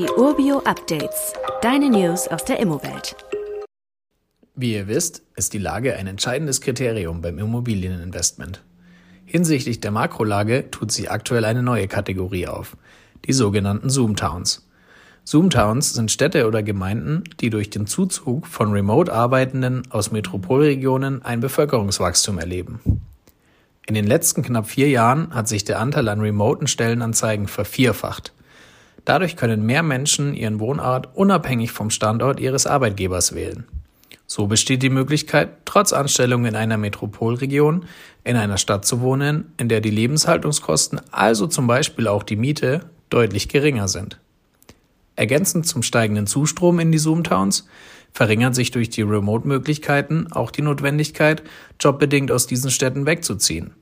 Die Urbio Updates. Deine News aus der Immowelt. Wie ihr wisst, ist die Lage ein entscheidendes Kriterium beim Immobilieninvestment. Hinsichtlich der Makrolage tut sich aktuell eine neue Kategorie auf, die sogenannten Zoomtowns. Zoomtowns sind Städte oder Gemeinden, die durch den Zuzug von Remote-Arbeitenden aus Metropolregionen ein Bevölkerungswachstum erleben. In den letzten knapp vier Jahren hat sich der Anteil an remoten Stellenanzeigen vervierfacht. Dadurch können mehr Menschen ihren Wohnort unabhängig vom Standort ihres Arbeitgebers wählen. So besteht die Möglichkeit, trotz Anstellung in einer Metropolregion in einer Stadt zu wohnen, in der die Lebenshaltungskosten, also zum Beispiel auch die Miete, deutlich geringer sind. Ergänzend zum steigenden Zustrom in die Zoomtowns verringert sich durch die Remote-Möglichkeiten auch die Notwendigkeit, jobbedingt aus diesen Städten wegzuziehen.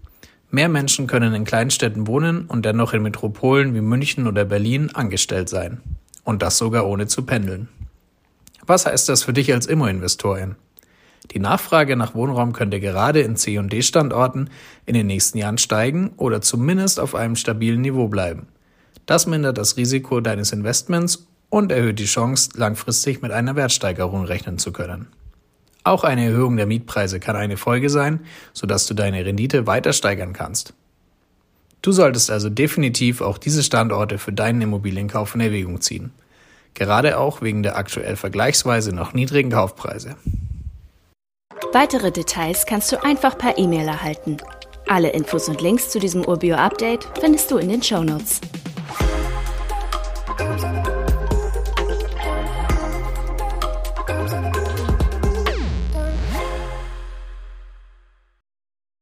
Mehr Menschen können in Kleinstädten wohnen und dennoch in Metropolen wie München oder Berlin angestellt sein. Und das sogar ohne zu pendeln. Was heißt das für dich als Immo-Investorin? Die Nachfrage nach Wohnraum könnte gerade in C- und D-Standorten in den nächsten Jahren steigen oder zumindest auf einem stabilen Niveau bleiben. Das mindert das Risiko deines Investments und erhöht die Chance, langfristig mit einer Wertsteigerung rechnen zu können. Auch eine Erhöhung der Mietpreise kann eine Folge sein, sodass du deine Rendite weiter steigern kannst. Du solltest also definitiv auch diese Standorte für deinen Immobilienkauf in Erwägung ziehen. Gerade auch wegen der aktuell vergleichsweise noch niedrigen Kaufpreise. Weitere Details kannst du einfach per E-Mail erhalten. Alle Infos und Links zu diesem Urbio-Update findest du in den Show Notes.